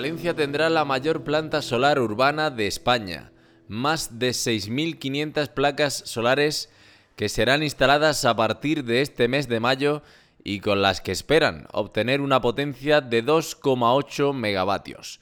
Valencia tendrá la mayor planta solar urbana de España, más de 6.500 placas solares que serán instaladas a partir de este mes de mayo y con las que esperan obtener una potencia de 2,8 megavatios.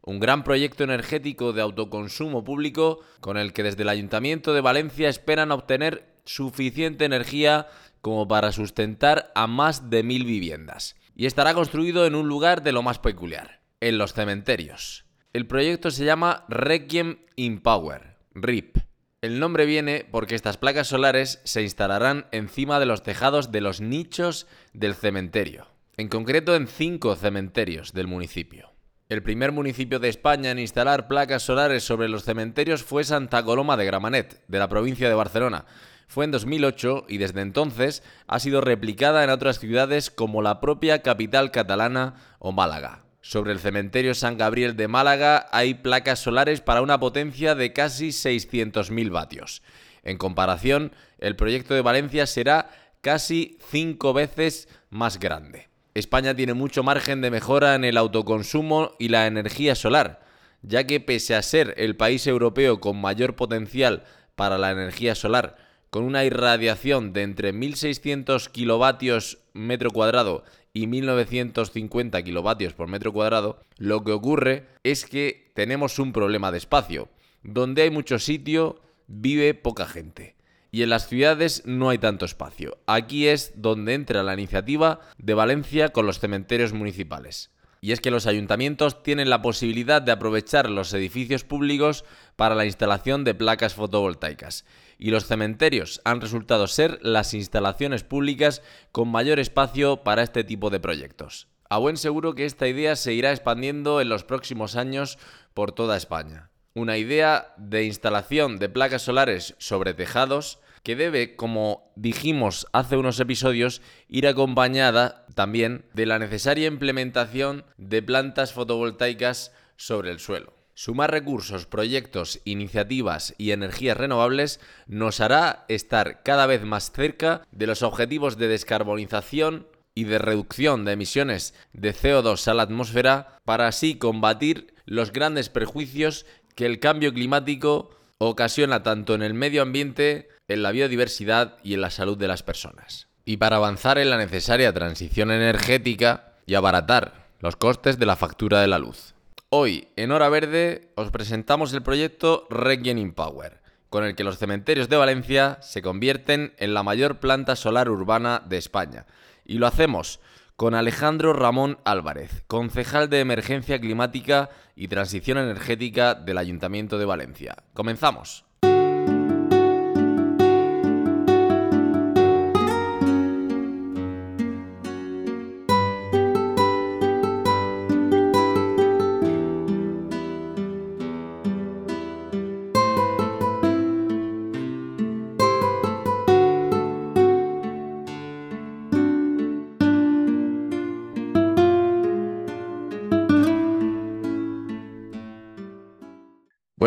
Un gran proyecto energético de autoconsumo público con el que desde el Ayuntamiento de Valencia esperan obtener suficiente energía como para sustentar a más de mil viviendas. Y estará construido en un lugar de lo más peculiar en los cementerios. El proyecto se llama Requiem in Power, RIP. El nombre viene porque estas placas solares se instalarán encima de los tejados de los nichos del cementerio, en concreto en cinco cementerios del municipio. El primer municipio de España en instalar placas solares sobre los cementerios fue Santa Coloma de Gramanet, de la provincia de Barcelona. Fue en 2008 y desde entonces ha sido replicada en otras ciudades como la propia capital catalana o Málaga. Sobre el cementerio San Gabriel de Málaga hay placas solares para una potencia de casi 600.000 vatios. En comparación, el proyecto de Valencia será casi cinco veces más grande. España tiene mucho margen de mejora en el autoconsumo y la energía solar, ya que pese a ser el país europeo con mayor potencial para la energía solar, con una irradiación de entre 1.600 kilovatios metro cuadrado y 1950 kilovatios por metro cuadrado, lo que ocurre es que tenemos un problema de espacio. Donde hay mucho sitio, vive poca gente. Y en las ciudades no hay tanto espacio. Aquí es donde entra la iniciativa de Valencia con los cementerios municipales. Y es que los ayuntamientos tienen la posibilidad de aprovechar los edificios públicos para la instalación de placas fotovoltaicas. Y los cementerios han resultado ser las instalaciones públicas con mayor espacio para este tipo de proyectos. A buen seguro que esta idea se irá expandiendo en los próximos años por toda España. Una idea de instalación de placas solares sobre tejados que debe, como dijimos hace unos episodios, ir acompañada también de la necesaria implementación de plantas fotovoltaicas sobre el suelo. Sumar recursos, proyectos, iniciativas y energías renovables nos hará estar cada vez más cerca de los objetivos de descarbonización y de reducción de emisiones de CO2 a la atmósfera para así combatir los grandes perjuicios que el cambio climático ocasiona tanto en el medio ambiente, en la biodiversidad y en la salud de las personas. Y para avanzar en la necesaria transición energética y abaratar los costes de la factura de la luz. Hoy, en Hora Verde, os presentamos el proyecto Requiem Power, con el que los cementerios de Valencia se convierten en la mayor planta solar urbana de España. Y lo hacemos con Alejandro Ramón Álvarez, concejal de Emergencia Climática y Transición Energética del Ayuntamiento de Valencia. Comenzamos.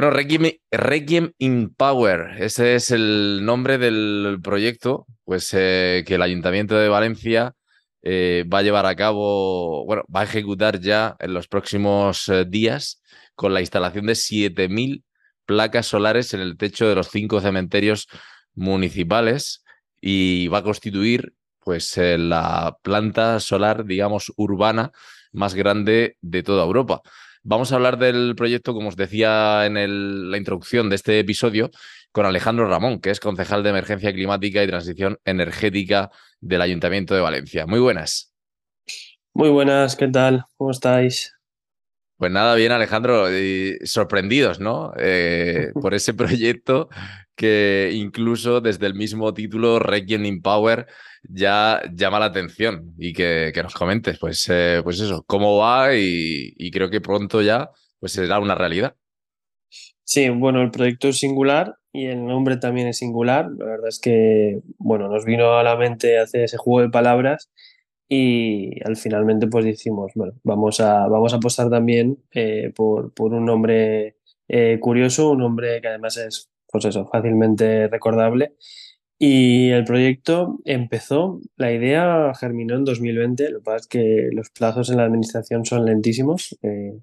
Bueno, Requiem, in Power, ese es el nombre del proyecto, pues eh, que el Ayuntamiento de Valencia eh, va a llevar a cabo, bueno, va a ejecutar ya en los próximos eh, días con la instalación de 7.000 placas solares en el techo de los cinco cementerios municipales y va a constituir pues la planta solar, digamos, urbana más grande de toda Europa. Vamos a hablar del proyecto, como os decía en la introducción de este episodio, con Alejandro Ramón, que es concejal de Emergencia Climática y Transición Energética del Ayuntamiento de Valencia. Muy buenas. Muy buenas, ¿qué tal? ¿Cómo estáis? Pues nada, bien Alejandro, sorprendidos, ¿no? Eh, por ese proyecto que incluso desde el mismo título, Requiem in Power, ya llama la atención y que, nos comentes, pues, eh, pues eso, cómo va y, creo que pronto ya pues será una realidad. Sí, bueno, el proyecto es singular y el nombre también es singular. La verdad es que, bueno, nos vino a la mente hacer ese juego de palabras y al finalmente pues decimos, bueno, vamos a, vamos a apostar también eh, por, por, un nombre eh, curioso, un nombre que además es, pues eso, fácilmente recordable. Y el proyecto empezó, la idea germinó en 2020, lo que pasa es que los plazos en la administración son lentísimos. Eh,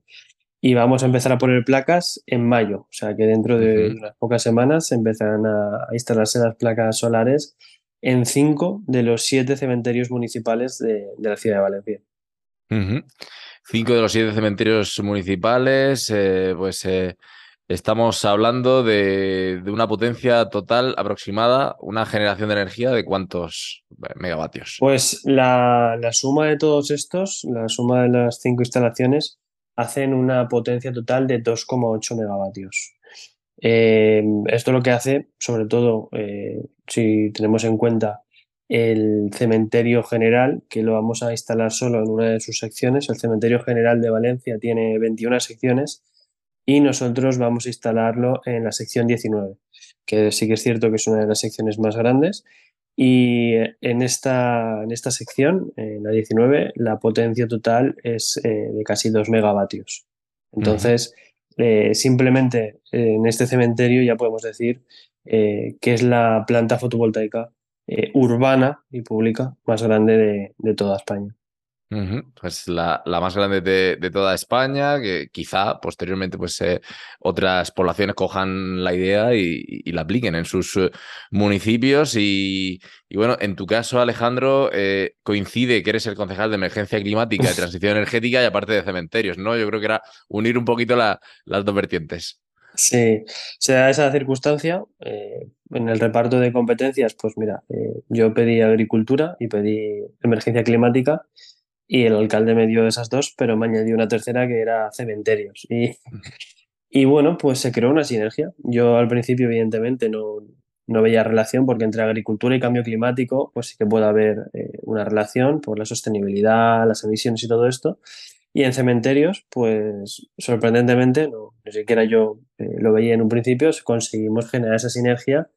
y vamos a empezar a poner placas en mayo, o sea que dentro de unas pocas semanas empezarán a, instalarse las placas solares en cinco de los siete cementerios municipales de, la ciudad de Valencia. Cinco de los siete cementerios municipales, eh, pues eh, estamos hablando de, una potencia total aproximada, una generación de energía de cuántos megavatios. Pues la, suma de todos estos, la suma de las cinco instalaciones, hacen una potencia total de 2,8 megavatios. Eh, esto lo que hace, sobre todo, eh, si tenemos en cuenta el cementerio general, que lo vamos a instalar solo en una de sus secciones. El cementerio general de Valencia tiene 21 secciones y nosotros vamos a instalarlo en la sección 19, que sí que es cierto que es una de las secciones más grandes y en esta, en esta sección, en la 19, la potencia total es eh, de casi 2 megavatios. Entonces, eh, simplemente eh, en este cementerio ya podemos decir que es la planta fotovoltaica urbana y pública más grande de toda España. Pues la, más grande de, toda España, que quizá posteriormente pues, eh, otras poblaciones cojan la idea y, la apliquen en sus eh, municipios. Y, bueno, en tu caso, Alejandro, eh, coincide que eres el concejal de emergencia climática y transición energética y aparte de cementerios, ¿no? Yo creo que era unir un poquito las dos vertientes. Sí, se da esa circunstancia. en el reparto de competencias, pues mira, yo pedí agricultura y pedí emergencia climática y el alcalde me dio esas dos, pero me añadió una tercera que era cementerios. Y, y bueno, pues se creó una sinergia. Yo al principio, evidentemente, no, no veía relación porque entre agricultura y cambio climático, pues sí que puede haber eh, una relación por la sostenibilidad, las emisiones y todo esto. Y en cementerios, pues sorprendentemente, no, ni siquiera yo eh, lo veía en un principio, conseguimos generar esa sinergia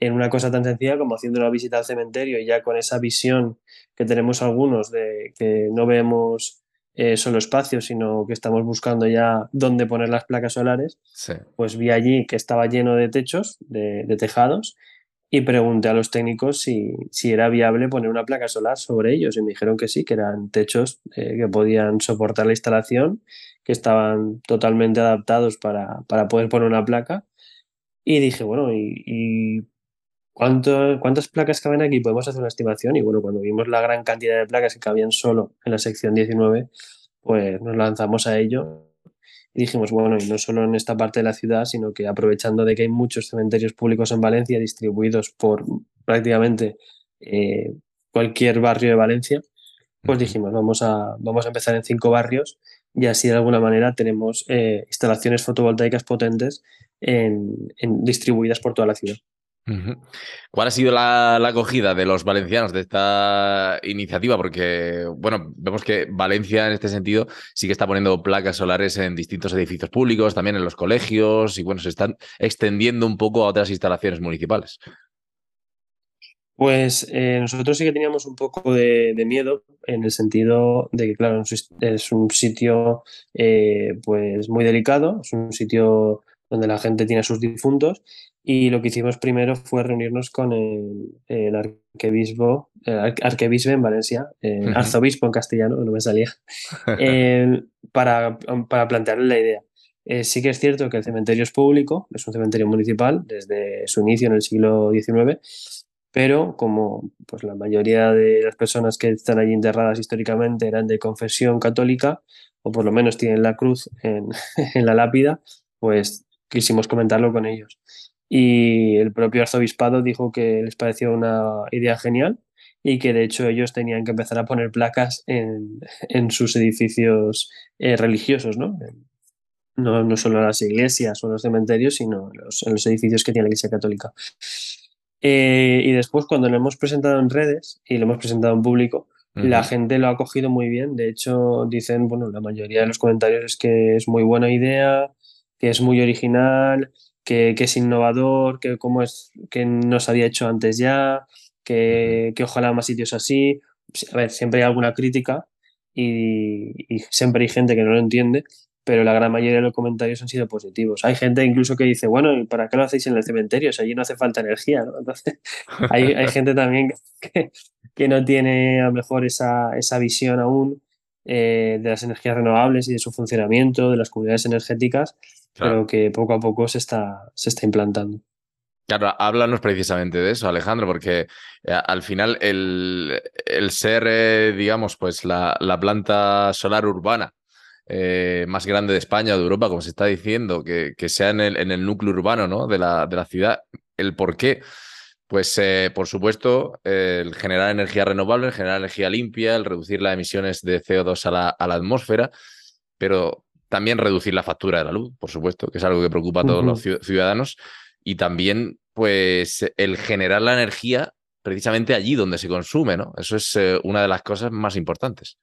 en una cosa tan sencilla como haciendo una visita al cementerio y ya con esa visión que tenemos algunos de que no vemos eh, solo espacios, sino que estamos buscando ya dónde poner las placas solares, pues vi allí que estaba lleno de techos, de, tejados, y pregunté a los técnicos si, si, era viable poner una placa solar sobre ellos y me dijeron que sí, que eran techos eh, que podían soportar la instalación, que estaban totalmente adaptados para, para poder poner una placa. Y dije, bueno, y ¿Cuántas placas caben aquí? Podemos hacer una estimación y bueno, cuando vimos la gran cantidad de placas que cabían solo en la sección 19, pues nos lanzamos a ello y dijimos, bueno, y no solo en esta parte de la ciudad, sino que aprovechando de que hay muchos cementerios públicos en Valencia distribuidos por prácticamente eh, cualquier barrio de Valencia, pues dijimos, vamos a, vamos a empezar en cinco barrios y así de alguna manera tenemos eh, instalaciones fotovoltaicas potentes distribuidas por toda la ciudad. ¿Cuál ha sido la, acogida de los valencianos de esta iniciativa? Porque, bueno, vemos que Valencia en este sentido sí que está poniendo placas solares en distintos edificios públicos, también en los colegios, y bueno, se están extendiendo un poco a otras instalaciones municipales. Pues eh, nosotros sí que teníamos un poco de, miedo en el sentido de que, claro, es un sitio eh, pues muy delicado, es un sitio donde la gente tiene sus difuntos y lo que hicimos primero fue reunirnos con el, arquebispo, arquebisbe en Valencia, arzobispo en castellano, no me salía, para, para plantearle la idea. Eh, sí que es cierto que el cementerio es público, es un cementerio municipal desde su inicio en el siglo XIX, pero como pues, la mayoría de las personas que están allí enterradas históricamente eran de confesión católica, o por lo menos tienen la cruz en, en la lápida, pues quisimos comentarlo con ellos y el propio arzobispado dijo que les pareció una idea genial y que de hecho ellos tenían que empezar a poner placas en, en sus edificios eh, religiosos, ¿no? ¿no? No solo en las iglesias o en los cementerios, sino en los, en los edificios que tiene la Iglesia Católica. Eh, y después, cuando lo hemos presentado en redes y lo hemos presentado en público, la gente lo ha cogido muy bien. De hecho, dicen, bueno, la mayoría de los comentarios es que es muy buena idea, que es muy original, que, es innovador, que, cómo es, que no se había hecho antes ya, que, que ojalá más sitios así. A ver, siempre hay alguna crítica y, siempre hay gente que no lo entiende, pero la gran mayoría de los comentarios han sido positivos. Hay gente incluso que dice, bueno, ¿y para qué lo hacéis en el cementerio? Si allí no hace falta energía, ¿no? Entonces, hay, hay gente también que, que, no tiene a lo mejor esa, esa visión aún eh, de las energías renovables y de su funcionamiento, de las comunidades energéticas, pero que poco a poco se está, se está implantando. Claro, háblanos precisamente de eso, Alejandro, porque eh, al final el, ser, eh, digamos, pues la, planta solar urbana más grande de España o de Europa, como se está diciendo, que, sea en el, núcleo urbano ¿no? de, la, de la ciudad, el por qué pues, eh, por supuesto, el generar energía renovable, el generar energía limpia, el reducir las emisiones de CO2 a la, atmósfera, pero también reducir la factura de la luz, por supuesto, que es algo que preocupa a todos los ciudadanos, y también, pues, el generar la energía precisamente allí donde se consume, ¿no? Eso es eh, una de las cosas más importantes.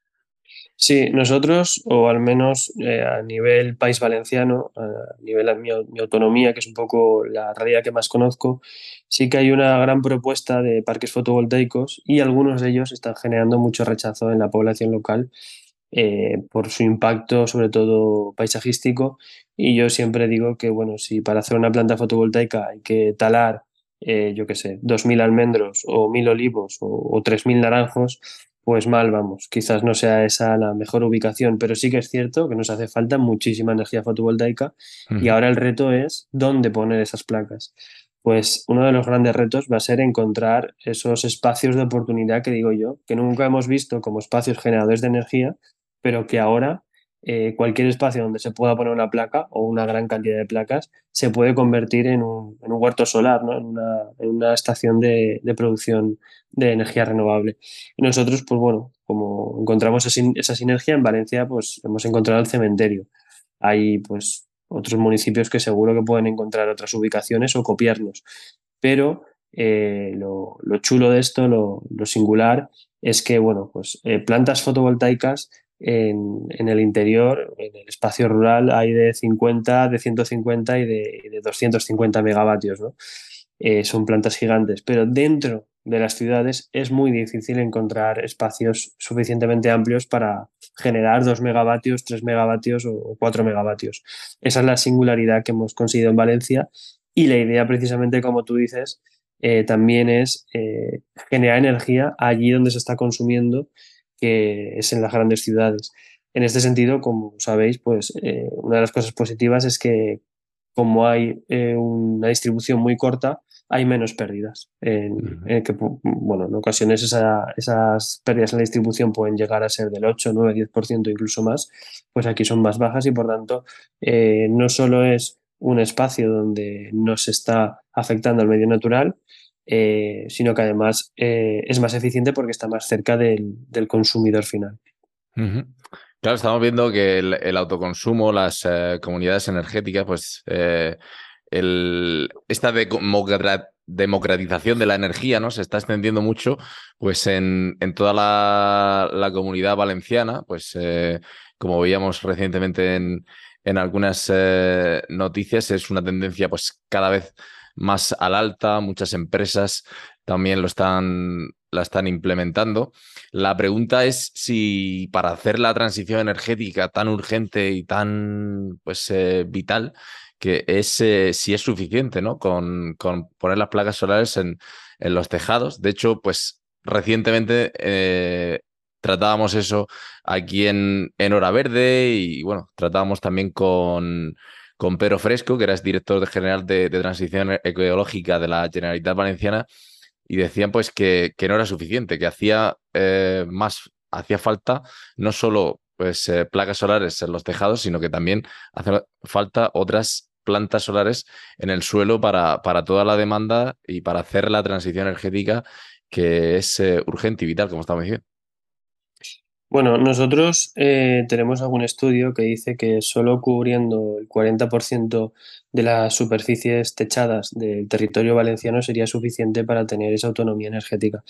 Sí, nosotros, o al menos eh, a nivel país valenciano, a nivel de mi, autonomía, que es un poco la realidad que más conozco, sí que hay una gran propuesta de parques fotovoltaicos y algunos de ellos están generando mucho rechazo en la población local eh, por su impacto, sobre todo paisajístico. Y yo siempre digo que, bueno, si para hacer una planta fotovoltaica hay que talar, eh, yo qué sé, 2.000 almendros o 1.000 olivos o, o 3.000 naranjos, pues mal vamos. Quizás no sea esa la mejor ubicación, pero sí que es cierto que nos hace falta muchísima energía fotovoltaica y ahora el reto es dónde poner esas placas. Pues uno de los grandes retos va a ser encontrar esos espacios de oportunidad que digo yo, que nunca hemos visto como espacios generadores de energía, pero que ahora eh, cualquier espacio donde se pueda poner una placa o una gran cantidad de placas se puede convertir en un, huerto solar, ¿no? en, una, estación de, producción de energía renovable. Y nosotros, pues bueno, como encontramos esa sinergia en Valencia, pues hemos encontrado el cementerio. Hay pues otros municipios que seguro que pueden encontrar otras ubicaciones o copiarnos. Pero eh, lo, chulo de esto, lo, singular, es que, bueno, pues eh, plantas fotovoltaicas en, el interior, en el espacio rural, hay de 50, de 150 y de, 250 megavatios. ¿no? Eh, son plantas gigantes, pero dentro de las ciudades es muy difícil encontrar espacios suficientemente amplios para generar 2 megavatios, 3 megavatios o 4 megavatios. Esa es la singularidad que hemos conseguido en Valencia y la idea precisamente, como tú dices, eh, también es eh, generar energía allí donde se está consumiendo que es en las grandes ciudades. En este sentido, como sabéis, pues una de las cosas positivas es que como hay una distribución muy corta, hay menos pérdidas. En, que, bueno, en ocasiones esas pérdidas en la distribución pueden llegar a ser del 8, 9, 10%, incluso más, pues aquí son más bajas y por tanto eh, no solo es un espacio donde no se está afectando al medio natural, eh, sino que además eh, es más eficiente porque está más cerca del, consumidor final. Claro, estamos viendo que el, autoconsumo, las comunidades energéticas, pues esta democratización de la energía ¿no? se está extendiendo mucho pues en, toda la, comunidad valenciana, pues como veíamos recientemente en, en algunas noticias, es una tendencia pues cada vez más al alta, muchas empresas también lo están, la están implementando. La pregunta es si para hacer la transición energética tan urgente y tan pues, eh, vital, que es eh, si es suficiente, ¿no? Con, con, poner las placas solares en, en, los tejados. De hecho, pues recientemente eh, tratábamos eso aquí en, en Hora Verde y bueno, tratábamos también con con Pedro Fresco, que era director general de, Transición Ecológica de la Generalitat Valenciana, y decían pues que, que no era suficiente, que hacía eh, más, hacía falta no solo pues, eh, placas solares en los tejados, sino que también hace falta otras plantas solares en el suelo para, para toda la demanda y para hacer la transición energética que es eh, urgente y vital, como estamos diciendo. Bueno, nosotros eh, tenemos algún estudio que dice que solo cubriendo el 40% de las superficies techadas del territorio valenciano sería suficiente para tener esa autonomía energética.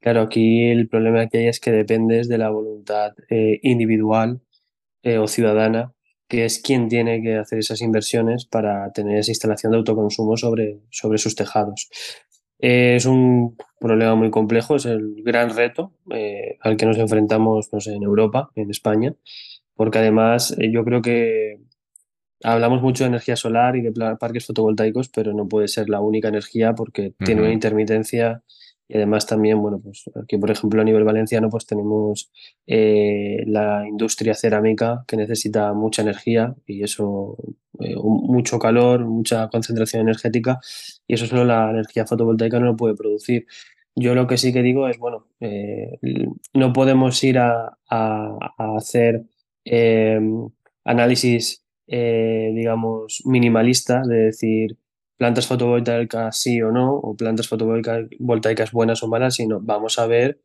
Claro, aquí el problema que hay es que dependes de la voluntad eh, individual o ciudadana que es quien tiene que hacer esas inversiones para tener esa instalación de autoconsumo sobre, sobre sus tejados. es un problema muy complejo, es el gran reto eh, al que nos enfrentamos no sé, en Europa, en España, porque además eh, yo creo que hablamos mucho de energía solar y de parques fotovoltaicos, pero no puede ser la única energía porque tiene una intermitencia y además también, bueno, pues aquí por ejemplo a nivel valenciano pues tenemos eh, la industria cerámica que necesita mucha energía y eso, eh, mucho calor, mucha concentración energética y eso solo la energía fotovoltaica no lo puede producir. Yo lo que sí que digo es, bueno, eh, no podemos ir a, hacer análisis, digamos, minimalistas de decir, plantas fotovoltaicas sí o no, o plantas fotovoltaicas buenas o malas, sino vamos a ver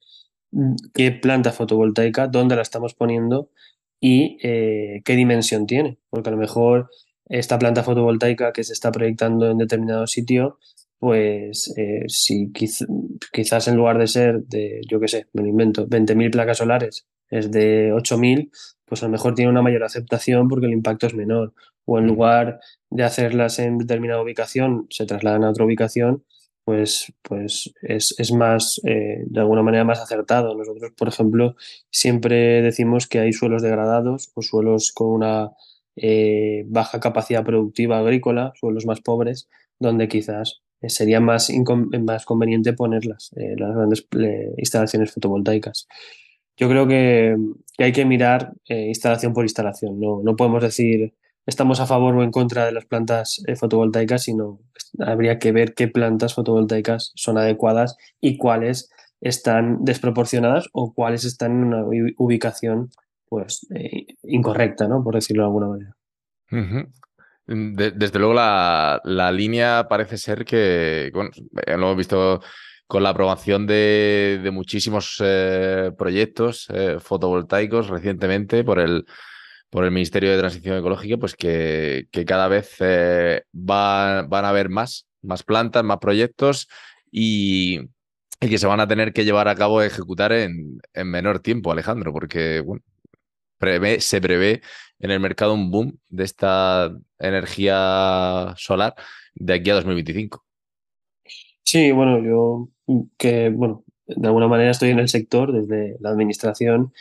mm, qué planta fotovoltaica, dónde la estamos poniendo y eh, qué dimensión tiene. Porque a lo mejor esta planta fotovoltaica que se está proyectando en determinado sitio, pues eh, si quizás en lugar de ser de, yo qué sé, me lo invento, 20.000 placas solares, es de 8.000, pues a lo mejor tiene una mayor aceptación porque el impacto es menor o en lugar de hacerlas en determinada ubicación, se trasladan a otra ubicación, pues, pues es, más, eh, de alguna manera, más acertado. Nosotros, por ejemplo, siempre decimos que hay suelos degradados o suelos con una eh, baja capacidad productiva agrícola, suelos más pobres, donde quizás sería más, más conveniente ponerlas, eh, las grandes instalaciones fotovoltaicas. Yo creo que, hay que mirar instalación por instalación. No, no podemos decir estamos a favor o en contra de las plantas eh, fotovoltaicas, sino habría que ver qué plantas fotovoltaicas son adecuadas y cuáles están desproporcionadas o cuáles están en una ubicación pues eh, incorrecta, ¿no? Por decirlo de alguna manera. desde luego la, línea parece ser que, bueno, lo hemos visto con la aprobación de, muchísimos eh, proyectos fotovoltaicos recientemente por el por el Ministerio de Transición Ecológica, pues que, cada vez eh, van a haber más, más plantas, más proyectos y, que se van a tener que llevar a cabo, ejecutar en, menor tiempo, Alejandro, porque bueno, se prevé en el mercado un boom de esta energía solar de aquí a 2025. Sí, bueno, yo que, bueno, de alguna manera estoy en el sector desde la administración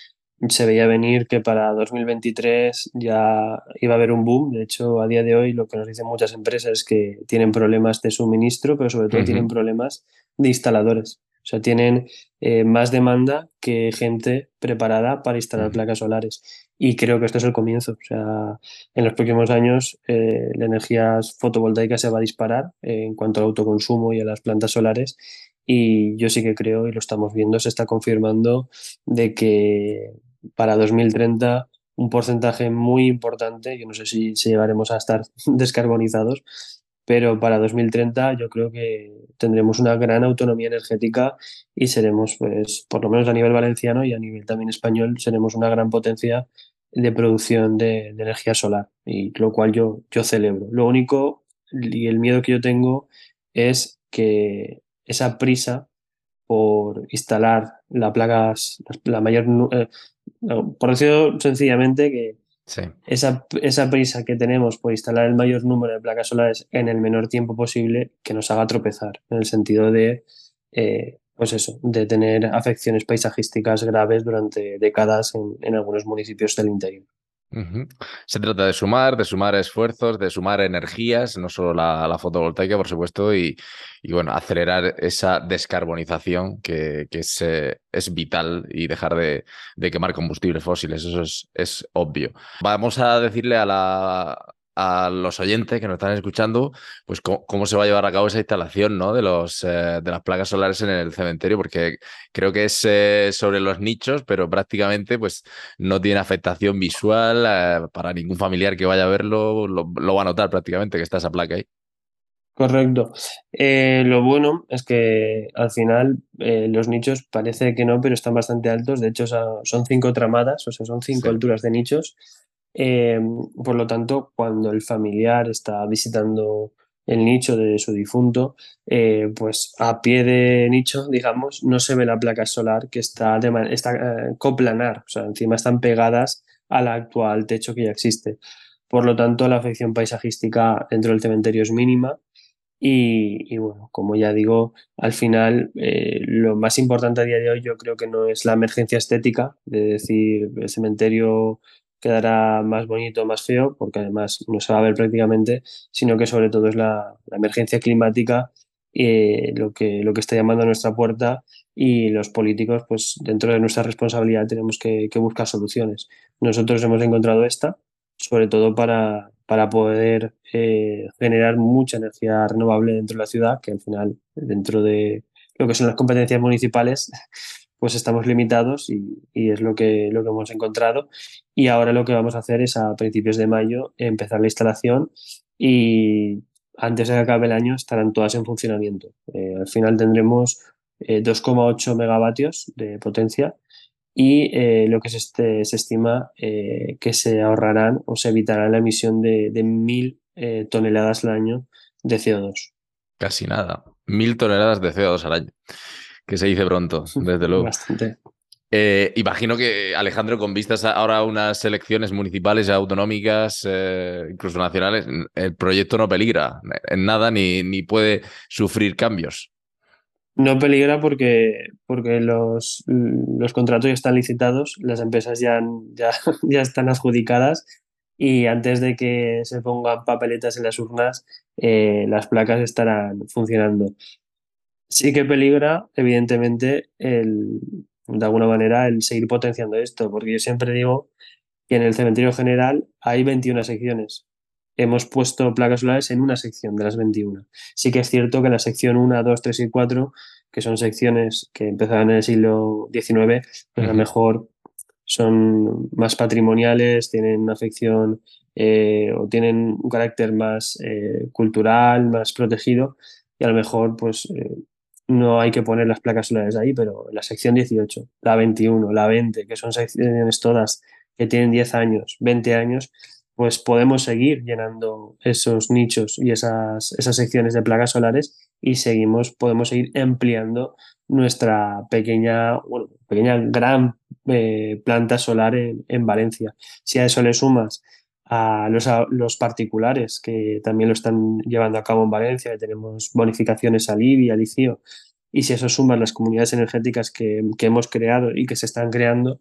se veía venir que para 2023 ya iba a haber un boom. De hecho, a día de hoy lo que nos dicen muchas empresas es que tienen problemas de suministro, pero sobre todo tienen problemas de instaladores. O sea, tienen eh, más demanda que gente preparada para instalar placas solares. Y creo que esto es el comienzo. O sea, en los próximos años eh, la energía fotovoltaica se va a disparar en cuanto al autoconsumo y a las plantas solares. Y yo sí que creo, y lo estamos viendo, se está confirmando de que para 2030 un porcentaje muy importante, yo no sé si, llegaremos a estar descarbonizados, pero para 2030 yo creo que tendremos una gran autonomía energética y seremos, pues, por lo menos a nivel valenciano y a nivel también español, seremos una gran potencia de producción de, energía solar, y lo cual yo, yo celebro. Lo único y el miedo que yo tengo es que esa prisa por instalar la la mayor, eh, por decirlo sencillamente, que esa, esa prisa que tenemos por instalar el mayor número de placas solares en el menor tiempo posible, que nos haga tropezar, en el sentido de, eh, pues eso, de tener afecciones paisajísticas graves durante décadas en algunos municipios del interior. Se trata de sumar, de sumar esfuerzos, de sumar energías, no solo la, fotovoltaica, por supuesto, y, bueno, acelerar esa descarbonización que, es, eh, es, vital y dejar de, quemar combustibles fósiles, eso es, es obvio. Vamos a decirle a la, a los oyentes que nos están escuchando, pues cómo, se va a llevar a cabo esa instalación ¿no? de, los, eh, de las placas solares en el cementerio, porque creo que es eh, sobre los nichos, pero prácticamente pues, no tiene afectación visual eh, para ningún familiar que vaya a verlo, lo, va a notar prácticamente que está esa placa ahí. Correcto. lo bueno es que al final los nichos parece que no, pero están bastante altos. De hecho, son cinco tramadas, o sea, son cinco alturas de nichos eh, por lo tanto, cuando el familiar está visitando el nicho de su difunto, eh, pues a pie de nicho, digamos, no se ve la placa solar que está, está eh, coplanar, o sea, encima están pegadas al actual techo que ya existe. por lo tanto la afección paisajística dentro del cementerio es mínima y, bueno, como ya digo, al final eh, lo más importante a día de hoy yo creo que no es la emergencia estética, de decir el cementerio quedará más bonito, más feo, porque además no se va a ver prácticamente, sino que sobre todo es la, emergencia climática eh, lo, que, lo que está llamando a nuestra puerta y los políticos, pues dentro de nuestra responsabilidad tenemos que, buscar soluciones. Nosotros hemos encontrado esta, sobre todo para, para poder eh, generar mucha energía renovable dentro de la ciudad, que al final, dentro de lo que son las competencias municipales, pues estamos limitados y, es lo que, lo que hemos encontrado. Y ahora lo que vamos a hacer es a principios de mayo empezar la instalación y antes de que acabe el año estarán todas en funcionamiento. Eh, al final tendremos 2,8 eh, megavatios de potencia y eh, lo que se, este, se estima que se ahorrarán o se evitará la emisión de, de 1.000 toneladas al año de CO2. Casi nada, 1.000 toneladas de CO2 al año que se dice pronto, desde luego. Bastante. Eh, imagino que, Alejandro, con vistas ahora a unas elecciones municipales, autonómicas, eh, incluso nacionales, el proyecto no peligra en nada ni, ni puede sufrir cambios. No peligra porque, porque los, los contratos ya están licitados, las empresas ya, ya, ya están adjudicadas y antes de que se pongan papeletas en las urnas, eh, las placas estarán funcionando sí que peligra, evidentemente, el, de alguna manera, el seguir potenciando esto, porque yo siempre digo que en el cementerio general hay 21 secciones. Hemos puesto placas solares en una sección de las 21. Sí que es cierto que en la sección 1, 2, 3 y 4, que son secciones que empezaron en el siglo XIX, pues a lo mejor son más patrimoniales, tienen una afección eh, o tienen un carácter más eh, cultural, más protegido, y a lo mejor pues eh, no hay que poner las placas solares ahí, pero la sección 18, la 21, la 20, que son secciones todas que tienen 10 años, 20 años, pues podemos seguir llenando esos nichos y esas, esas secciones de placas solares y seguimos, podemos seguir ampliando nuestra pequeña, bueno, pequeña gran eh, planta solar en, en Valencia. Si a eso le sumas a los, particulares que también lo están llevando a cabo en Valencia, que tenemos bonificaciones a IBI, al ICIO, y si eso sumas las comunidades energéticas que, hemos creado y que se están creando,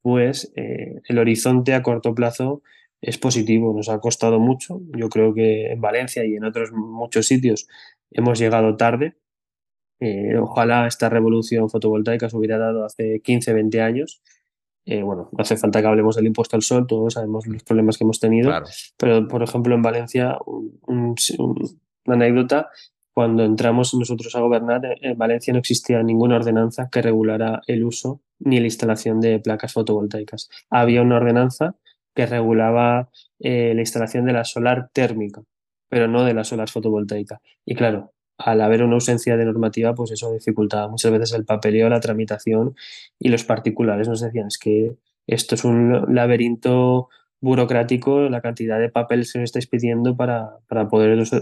pues eh, el horizonte a corto plazo es positivo. Nos ha costado mucho. Yo creo que en Valencia y en otros muchos sitios hemos llegado tarde. Eh, ojalá esta revolución fotovoltaica se hubiera dado hace 15, 20 años eh, bueno, no hace falta que hablemos del impuesto al sol, todos sabemos los problemas que hemos tenido, pero por ejemplo en Valencia, una anécdota, cuando entramos nosotros a gobernar, eh, en Valencia no existía ninguna ordenanza que regulara el uso ni la instalación de placas fotovoltaicas. Había una ordenanza que regulaba eh, la instalación de la solar térmica, pero no de la solar fotovoltaica. Y claro, al haber una ausencia de normativa, pues eso dificultaba muchas veces el papeleo, la tramitación y los particulares nos decían es que esto es un laberinto burocrático, la cantidad de papel que nos estáis pidiendo para, para poder dos,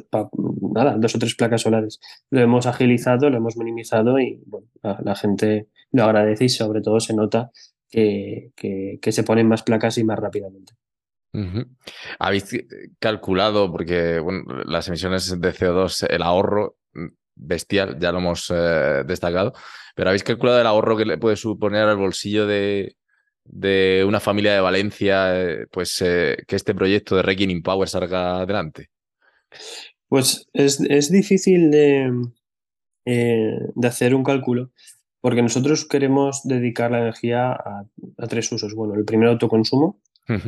nada, dos o tres placas solares. Lo hemos agilizado, lo hemos minimizado y bueno, la, gente lo agradece y sobre todo se nota que, que, se ponen más placas y más rápidamente. ¿Habéis calculado, porque las emisiones de CO2, el ahorro bestial, ya lo hemos eh, destacado, pero ¿habéis calculado el ahorro que le puede suponer al bolsillo de, de una familia de Valencia eh, pues eh, que este proyecto de Reckoning Power salga adelante? Pues es, es difícil de, de, hacer un cálculo porque nosotros queremos dedicar la energía a, a tres usos. Bueno, el primer autoconsumo,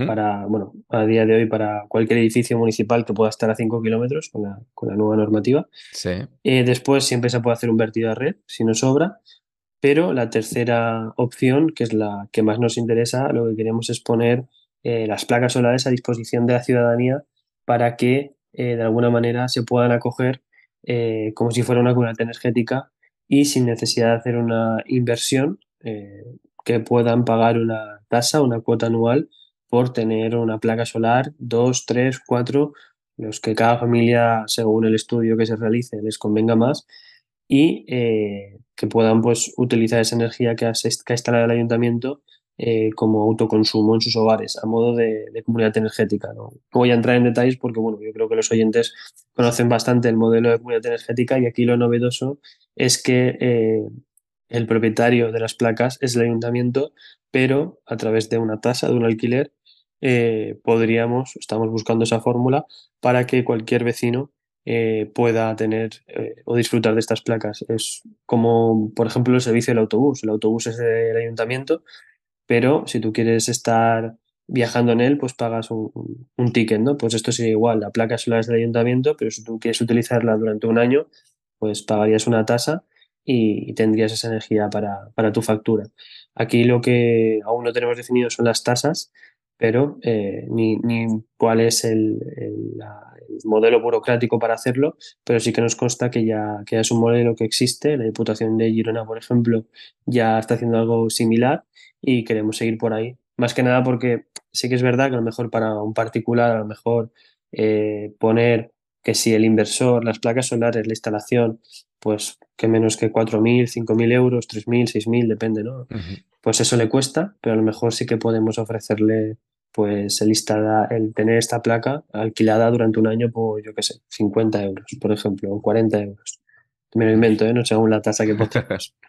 para, bueno, a día de hoy para cualquier edificio municipal que pueda estar a 5 kilómetros con la, con la, nueva normativa. Sí. Eh, después siempre se puede hacer un vertido a red si no sobra, pero la tercera opción, que es la que más nos interesa, lo que queremos es poner eh, las placas solares a disposición de la ciudadanía para que eh, de alguna manera se puedan acoger como si fuera una comunidad energética y sin necesidad de hacer una inversión que puedan pagar una tasa, una cuota anual por tener una placa solar, dos, tres, cuatro, los que cada familia, según el estudio que se realice, les convenga más y eh, que puedan pues, utilizar esa energía que ha, instalado el ayuntamiento eh, como autoconsumo en sus hogares a modo de, comunidad energética. ¿no? voy a entrar en detalles porque bueno, yo creo que los oyentes conocen bastante el modelo de comunidad energética y aquí lo novedoso es que eh, el propietario de las placas es el ayuntamiento, pero a través de una tasa, de un alquiler, eh, podríamos, estamos buscando esa fórmula para que cualquier vecino pueda tener o disfrutar de estas placas. Es como, por ejemplo, el servicio del autobús. El autobús es del ayuntamiento, pero si tú quieres estar viajando en él, pues pagas un, ticket, ¿no? Pues esto sería igual, la placa solar es del ayuntamiento, pero si tú quieres utilizarla durante un año, pues pagarías una tasa y, tendrías esa energía para, tu factura. Aquí lo que aún no tenemos definido son las tasas, pero eh, ni, cuál es el, modelo burocrático para hacerlo, pero sí que nos consta que ya, que es un modelo que existe. La Diputación de Girona, por ejemplo, ya está haciendo algo similar y queremos seguir por ahí. Más que nada porque sí que es verdad que a lo mejor para un particular, a lo mejor eh, poner que si el inversor, las placas solares, la instalación, pues que menos que 4.000, 5.000 euros, 3.000, 6.000, depende, ¿no? Pues eso le cuesta, pero a lo mejor sí que podemos ofrecerle pues el, el tener esta placa alquilada durante un año por, yo qué sé, 50 euros, por ejemplo, o 40 euros. Me lo invento, ¿eh? no según la tasa que ponemos.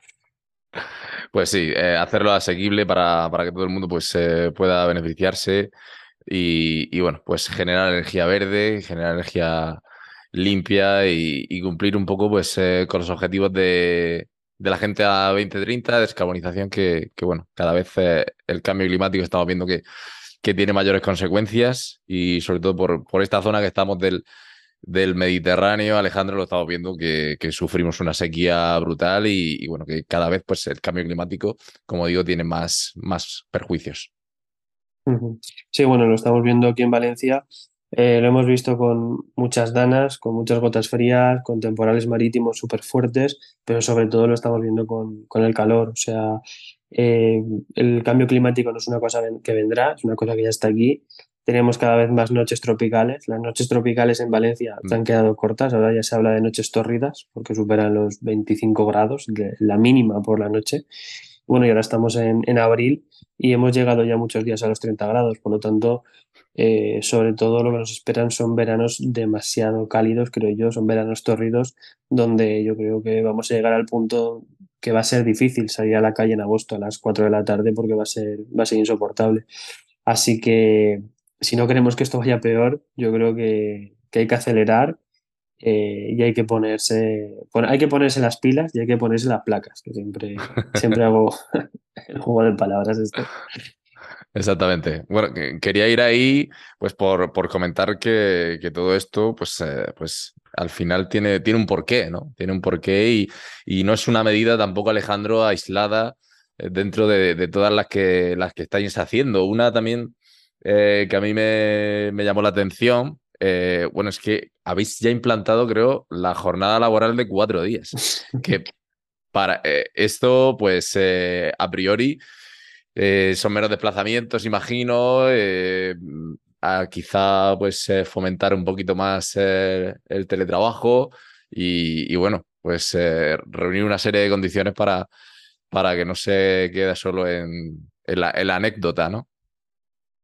Pues sí, eh, hacerlo asequible para, para, que todo el mundo pues, eh, pueda beneficiarse y, bueno, pues generar energía verde, generar energía limpia y, cumplir un poco pues, con los objetivos de, de, la gente a 2030, descarbonización, que, que bueno, cada vez el cambio climático estamos viendo que, que tiene mayores consecuencias y sobre todo por, por esta zona que estamos del, del Mediterráneo, Alejandro, lo estamos viendo que, sufrimos una sequía brutal y, bueno, que cada vez pues el cambio climático, como digo, tiene más, más perjuicios. Sí, bueno, lo estamos viendo aquí en Valencia. Eh, lo hemos visto con muchas danas, con muchas gotas frías, con temporales marítimos súper fuertes, pero sobre todo lo estamos viendo con, el calor. O sea, eh, el cambio climático no es una cosa que vendrá, es una cosa que ya está aquí tenemos cada vez más noches tropicales. Las noches tropicales en Valencia se han mm. quedado cortas, ahora ya se habla de noches tórridas porque superan los 25 grados, la mínima por la noche. Bueno, y ahora estamos en, en abril y hemos llegado ya muchos días a los 30 grados, por lo tanto, eh, sobre todo lo que nos esperan son veranos demasiado cálidos, creo yo, son veranos torridos, donde yo creo que vamos a llegar al punto que va a ser difícil salir a la calle en agosto a las 4 de la tarde porque va a ser, va a ser insoportable. Así que si no queremos que esto vaya peor, yo creo que, hay que acelerar eh, y hay que ponerse hay que ponerse las pilas y hay que ponerse las placas, que siempre, siempre hago el juego de palabras esto. Exactamente. Bueno, quería ir ahí, pues, por, por comentar que, todo esto, pues, eh, pues, al final tiene, tiene un porqué, ¿no? Tiene un porqué y, y no es una medida tampoco, Alejandro, aislada eh, dentro de, de, todas las que, las que estáis haciendo. Una también eh, que a mí me, llamó la atención. Eh, bueno, es que habéis ya implantado, creo, la jornada laboral de cuatro días. Que para eh, esto, pues a priori, son menos desplazamientos, imagino. A quizá pues fomentar un poquito más el teletrabajo y, bueno, pues reunir una serie de condiciones para, para que no se quede solo en, la, en la anécdota, ¿no?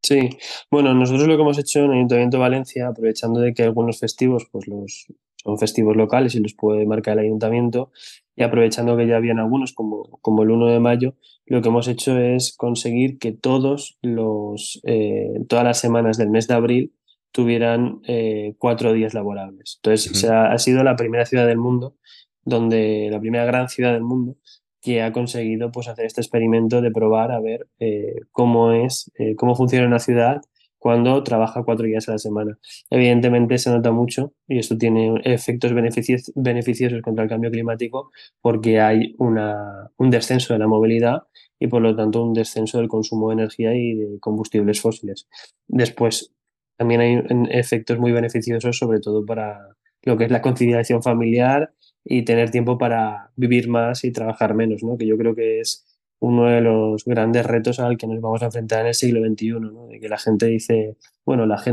Sí, bueno, nosotros lo que hemos hecho en el Ayuntamiento de Valencia, aprovechando de que algunos festivos pues los, son festivos locales y los puede marcar el Ayuntamiento, y aprovechando que ya habían algunos, como, como el 1 de mayo, lo que hemos hecho es conseguir que todos los, eh, todas las semanas del mes de abril tuvieran eh, cuatro días laborables. Entonces, ha sido la primera ciudad del mundo, donde la primera gran ciudad del mundo, que ha conseguido pues, hacer este experimento de probar a ver eh, cómo es, cómo funciona una ciudad cuando trabaja cuatro días a la semana. Evidentemente se nota mucho y esto tiene efectos beneficios, beneficiosos contra el cambio climático porque hay un descenso de la movilidad y por lo tanto un descenso del consumo de energía y de combustibles fósiles. Después, también hay efectos muy beneficiosos sobre todo para lo que es la conciliación familiar y tener tiempo para vivir más y trabajar menos, ¿no? que yo creo que es uno de los grandes retos al que nos vamos a enfrentar en el siglo XXI, ¿no? de que la gente dice, bueno, la,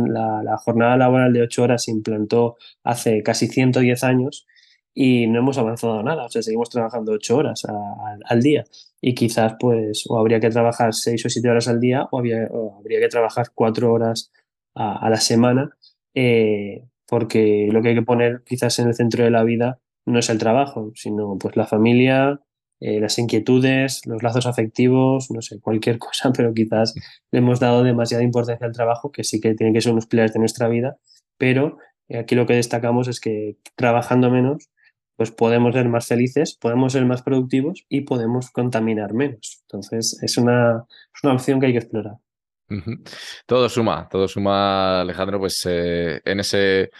la, jornada laboral de ocho horas se implantó hace casi 110 años y no hemos avanzado nada, o sea, seguimos trabajando ocho horas al día. y quizás pues o habría que trabajar seis o siete horas al día o, habría que trabajar cuatro horas a, la semana eh, porque lo que hay que poner quizás en el centro de la vida no es el trabajo, sino pues la familia, eh, las inquietudes, los lazos afectivos, no sé, cualquier cosa, pero quizás le hemos dado demasiada importancia al trabajo, que sí que tiene que ser unos pilares de nuestra vida, pero aquí lo que destacamos es que trabajando menos, pues podemos ser más felices, podemos ser más productivos y podemos contaminar menos. Entonces, es una, es una opción que hay que explorar. Todo suma, todo suma, Alejandro, pues eh, en ese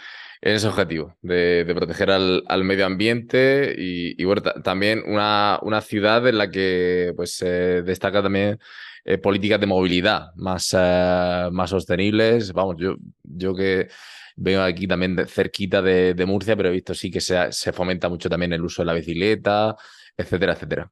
en ese objetivo de, proteger al, medio ambiente y, bueno, también una, una, ciudad en la que pues destaca también eh, políticas de movilidad más, eh, más sostenibles. Vamos, yo, yo que vengo aquí también cerquita de, Murcia, pero he visto sí que se, se fomenta mucho también el uso de la bicicleta, etcétera, etcétera.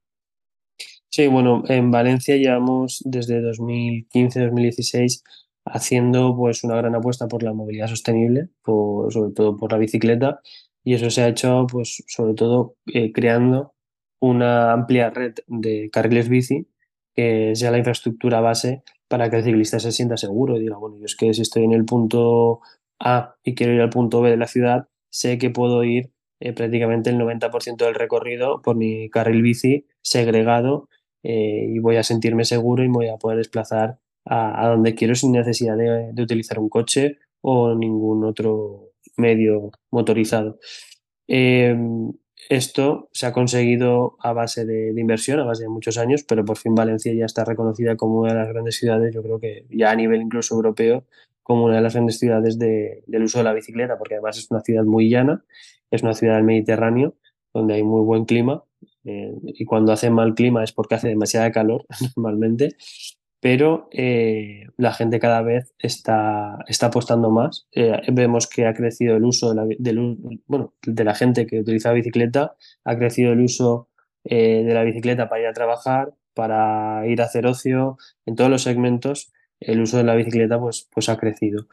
Sí, bueno, en Valencia llevamos desde 2015-2016 haciendo pues una gran apuesta por la movilidad sostenible, sobre todo por la bicicleta, y eso se ha hecho pues sobre todo eh, creando una amplia red de carriles bici que sea la infraestructura base para que el ciclista se sienta seguro y diga, bueno, yo es que si estoy en el punto A y quiero ir al punto B de la ciudad, sé que puedo ir eh, prácticamente el 90% del recorrido por mi carril bici segregado eh, y voy a sentirme seguro y me voy a poder desplazar a, donde quiero sin necesidad de, utilizar un coche o ningún otro medio motorizado. Em, esto se ha conseguido a base de, inversión, a base de muchos años, pero por fin Valencia ya está reconocida como una de las grandes ciudades, yo creo que ya a nivel incluso europeo, como una de las grandes ciudades del uso de la bicicleta, porque además es una ciudad muy llana, es una ciudad del Mediterráneo, donde hay muy buen clima, eh, y cuando hace mal clima es porque hace demasiada calor normalmente, pero eh, la gente cada vez está, está apostando más. Eh, vemos que ha crecido el uso de la, gente que utiliza bicicleta, ha crecido el uso eh, de la bicicleta para ir a trabajar, para ir a hacer ocio, en todos los segmentos el uso de la bicicleta pues, pues ha crecido.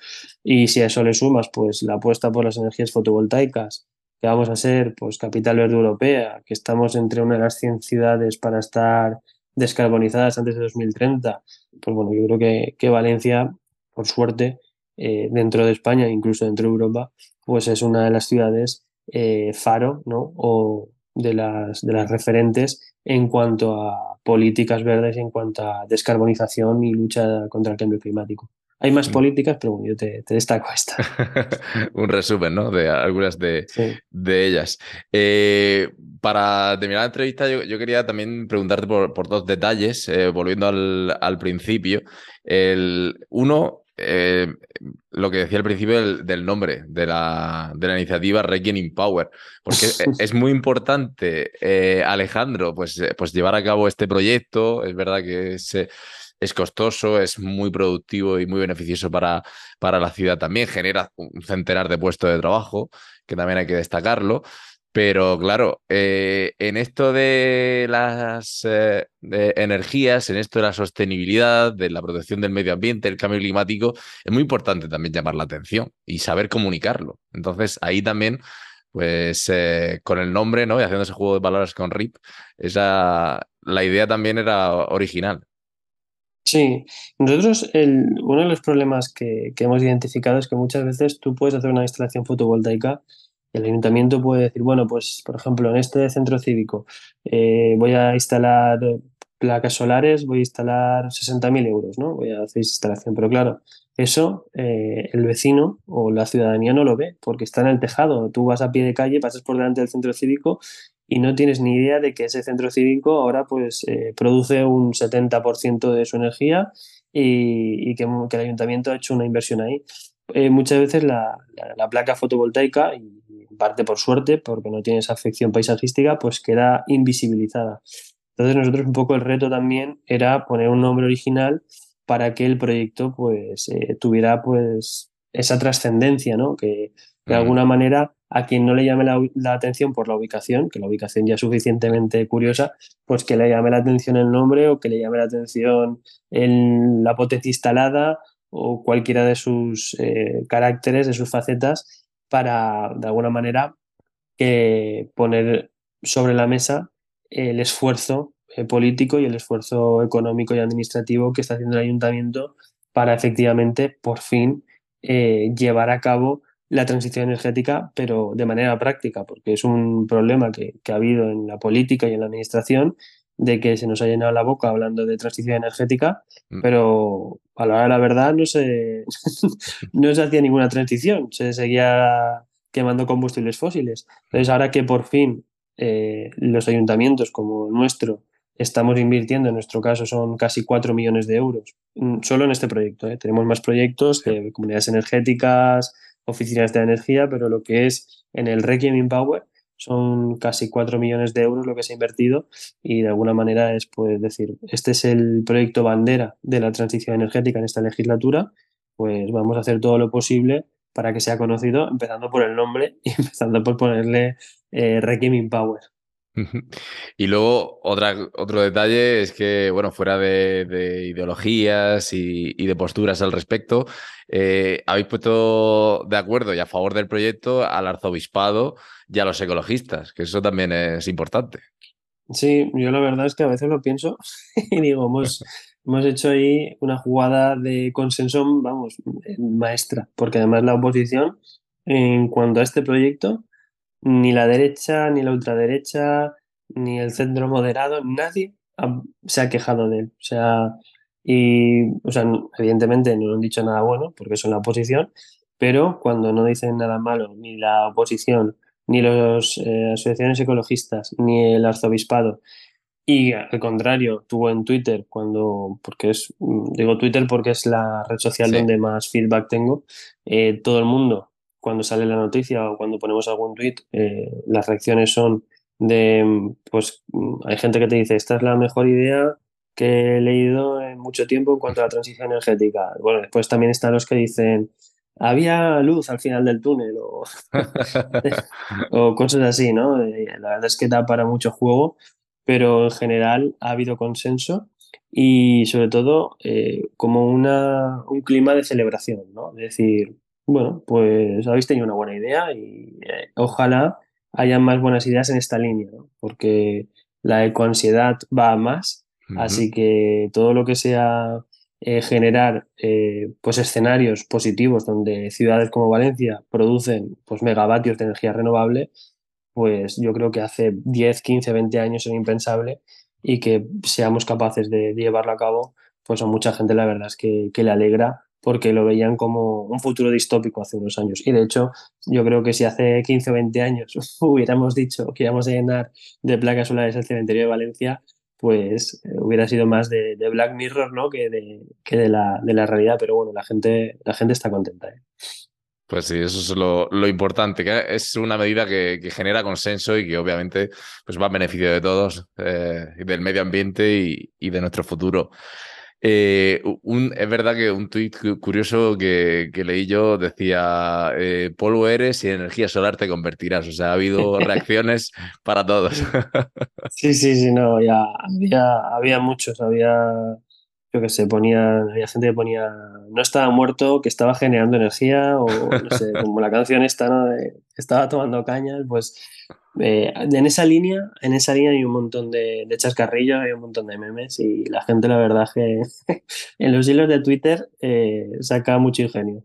Y si a eso le sumas pues la apuesta por las energías fotovoltaicas, que vamos a ser pues capital verde europea, que estamos entre una de las 100 ciudades para estar descarbonizadas antes de 2030, pues bueno, yo creo que, que Valencia, por suerte, eh, dentro de España, incluso dentro de Europa, pues es una de las ciudades eh, faro, ¿no? O de las, de las referentes en cuanto a políticas verdes en cuanto a descarbonización y lucha contra el cambio climático. Hay más mm. políticas, pero bueno, yo te, destaco esta. Un resumen, ¿no? De algunas de, de ellas. Eh, para terminar la entrevista, yo, quería también preguntarte por, dos detalles, eh, volviendo al, principio. El, uno, eh, lo que decía al principio del, nombre de la, de la iniciativa Regain Power, porque es muy importante, Alejandro, pues, pues llevar a cabo este proyecto. Es verdad que se es costoso, es muy productivo y muy beneficioso para, para la ciudad también, genera un centenar de puestos de trabajo, que también hay que destacarlo. Pero claro, eh, en esto de las eh, energías, en esto de la sostenibilidad, de la protección del medio ambiente, el cambio climático, es muy importante también llamar la atención y saber comunicarlo. Entonces, ahí también, pues eh, con el nombre, ¿no? Y haciendo ese juego de palabras con RIP, esa, la idea también era original. Sí, nosotros uno de los problemas que, hemos identificado es que muchas veces tú puedes hacer una instalación fotovoltaica y el ayuntamiento puede decir, bueno, pues por ejemplo en este centro cívico eh, voy a instalar placas solares, voy a instalar 60.000 euros, ¿no? Voy a hacer instalación, pero claro, eso eh, el vecino o la ciudadanía no lo ve porque está en el tejado. Tú vas a pie de calle, pasas por delante del centro cívico y no tienes ni idea de que ese centro cívico ahora pues eh, produce un 70% de su energía y, que, el ayuntamiento ha hecho una inversión ahí. Eh, muchas veces la, placa fotovoltaica, en parte por suerte, porque no tiene esa afección paisajística, pues queda invisibilizada. Entonces nosotros un poco el reto también era poner un nombre original para que el proyecto pues eh, tuviera pues esa trascendencia, ¿no? Que de alguna manera a quien no le llame la, atención por la ubicación, que la ubicación ya es suficientemente curiosa, pues que le llame la atención el nombre o que le llame la atención la potencia instalada o cualquiera de sus eh, caracteres, de sus facetas, para de alguna manera poner sobre la mesa el esfuerzo eh, político y el esfuerzo económico y administrativo que está haciendo el ayuntamiento para efectivamente, por fin, eh, llevar a cabo la transición energética, pero de manera práctica, porque es un problema que, ha habido en la política y en la administración de que se nos ha llenado la boca hablando de transición energética, mm. pero a la hora de la verdad no se, no se hacía ninguna transición, se seguía quemando combustibles fósiles. Entonces, ahora que por fin eh, los ayuntamientos como el nuestro estamos invirtiendo, en nuestro caso son casi 4 millones de euros, mm, solo en este proyecto. ¿eh? Tenemos más proyectos de comunidades energéticas, oficinas de energía, pero lo que es en el Requiem Power son casi 4 millones de euros lo que se ha invertido y de alguna manera es pues decir, este es el proyecto bandera de la transición energética en esta legislatura, pues vamos a hacer todo lo posible para que sea conocido, empezando por el nombre y empezando por ponerle eh, Requiem Power. Y luego otra, otro detalle es que, bueno, fuera de, ideologías y, de posturas al respecto, eh, habéis puesto de acuerdo y a favor del proyecto al arzobispado y a los ecologistas, que eso también es importante. Sí, yo la verdad es que a veces lo pienso y digo, hemos, hemos hecho ahí una jugada de consenso, vamos, maestra, porque además la oposición, en cuanto a este proyecto, ni la derecha, ni la ultraderecha, ni el centro moderado, nadie se ha quejado de él. O sea, y, o sea, evidentemente no han dicho nada bueno porque son la oposición, pero cuando no dicen nada malo, ni la oposición, ni las eh, asociaciones ecologistas, ni el arzobispado, y al contrario, tuvo en Twitter, cuando, porque es, digo Twitter porque es la red social donde más feedback tengo, eh, todo el mundo cuando sale la noticia o cuando ponemos algún tweet, eh, las reacciones son de, pues hay gente que te dice, esta es la mejor idea que he leído en mucho tiempo en cuanto a la transición energética. Bueno, después también están los que dicen, había luz al final del túnel o, o cosas así, ¿no? Eh, la verdad es que da para mucho juego, pero en general ha habido consenso y sobre todo eh, como una, un clima de celebración, ¿no? Es decir, bueno, pues habéis tenido una buena idea y eh, ojalá haya más buenas ideas en esta línea, porque la ecoansiedad va a más, así que todo lo que sea eh, generar eh, pues escenarios positivos donde ciudades como Valencia producen pues megavatios de energía renovable, pues yo creo que hace 10, 15, 20 años era impensable y que seamos capaces de, llevarlo a cabo, pues a mucha gente la verdad es que, que le alegra porque lo veían como un futuro distópico hace unos años. Y de hecho, yo creo que si hace 15 o 20 años hubiéramos dicho que íbamos a llenar de placas solares el cementerio de Valencia, pues eh, hubiera sido más de, Black Mirror ¿no? que, de, que de, la, de la realidad. Pero bueno, la gente, la gente está contenta. ¿eh? Pues sí, eso es lo, lo importante, que es una medida que, que, genera consenso y que obviamente pues va a beneficio de todos, eh, del medio ambiente y, y de nuestro futuro. Eh, un, es verdad que un tuit curioso que, leí yo decía, eh, polvo eres y energía solar te convertirás. O sea, ha habido reacciones para todos. sí, sí, sí, no, ya había, había muchos, había, yo que sé, ponía, había gente que ponía, no estaba muerto, que estaba generando energía, o no sé, como la canción esta, ¿no? estaba tomando cañas, pues eh, en esa línea, en esa línea hay un montón de, de, chascarrillos, hay un montón de memes y la gente la verdad que en los hilos de Twitter eh, saca mucho ingenio.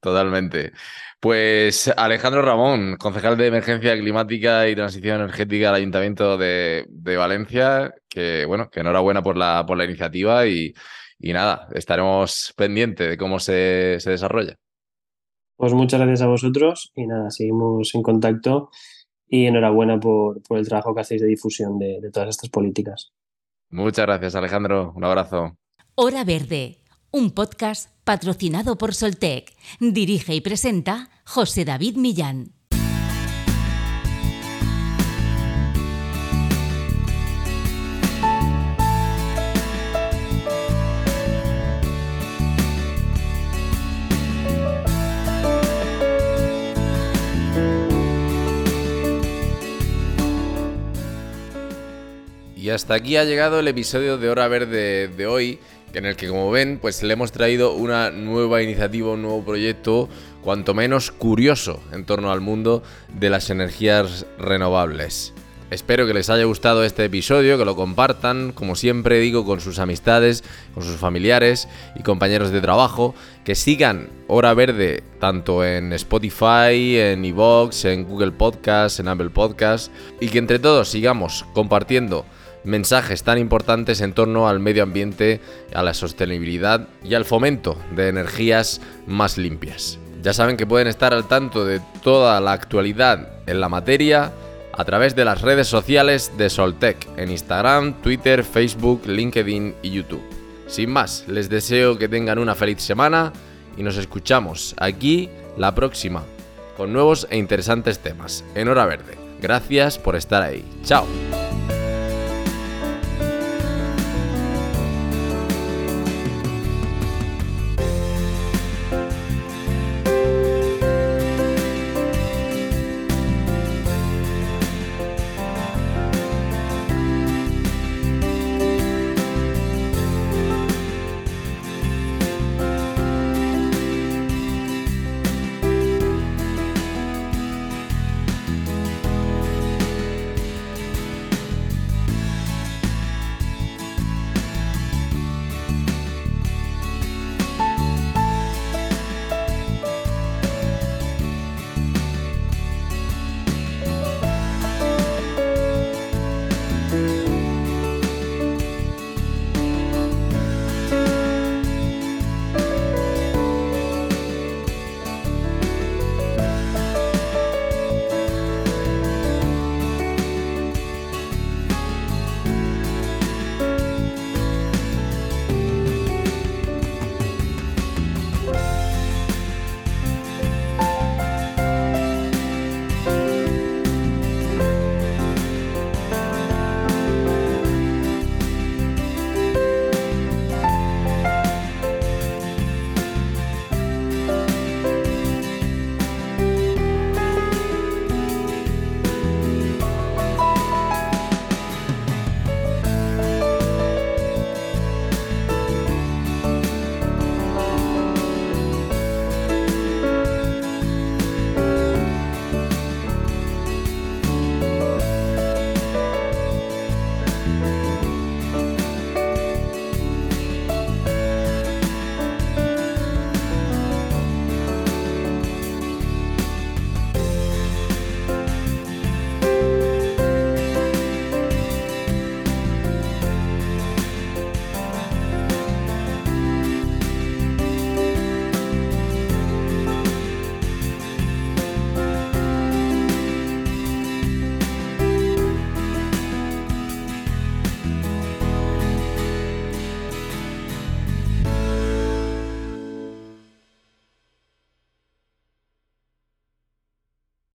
Totalmente. Pues Alejandro Ramón, concejal de Emergencia Climática y Transición Energética del Ayuntamiento de, Valencia, que bueno, que enhorabuena por la, por la iniciativa y, nada, estaremos pendientes de cómo se, se desarrolla. Pues muchas gracias a vosotros y nada, seguimos en contacto y enhorabuena por, el trabajo que hacéis de difusión de, de todas estas políticas. Muchas gracias, Alejandro. Un abrazo. Hora Verde, un podcast patrocinado por Soltec. Dirige y presenta José David Millán. Y hasta aquí ha llegado el episodio de Hora Verde de hoy, en el que como ven, pues le hemos traído una nueva iniciativa, un nuevo proyecto, cuanto menos curioso en torno al mundo de las energías renovables. Espero que les haya gustado este episodio, que lo compartan, como siempre digo, con sus amistades, con sus familiares y compañeros de trabajo, que sigan Hora Verde tanto en Spotify, en Evox, en Google Podcast, en Apple Podcast, y que entre todos sigamos compartiendo mensajes tan importantes en torno al medio ambiente, a la sostenibilidad y al fomento de energías más limpias. Ya saben que pueden estar al tanto de toda la actualidad en la materia a través de las redes sociales de Soltec en Instagram, Twitter, Facebook, LinkedIn y YouTube. Sin más, les deseo que tengan una feliz semana y nos escuchamos aquí la próxima con nuevos e interesantes temas en Hora Verde. Gracias por estar ahí. Chao.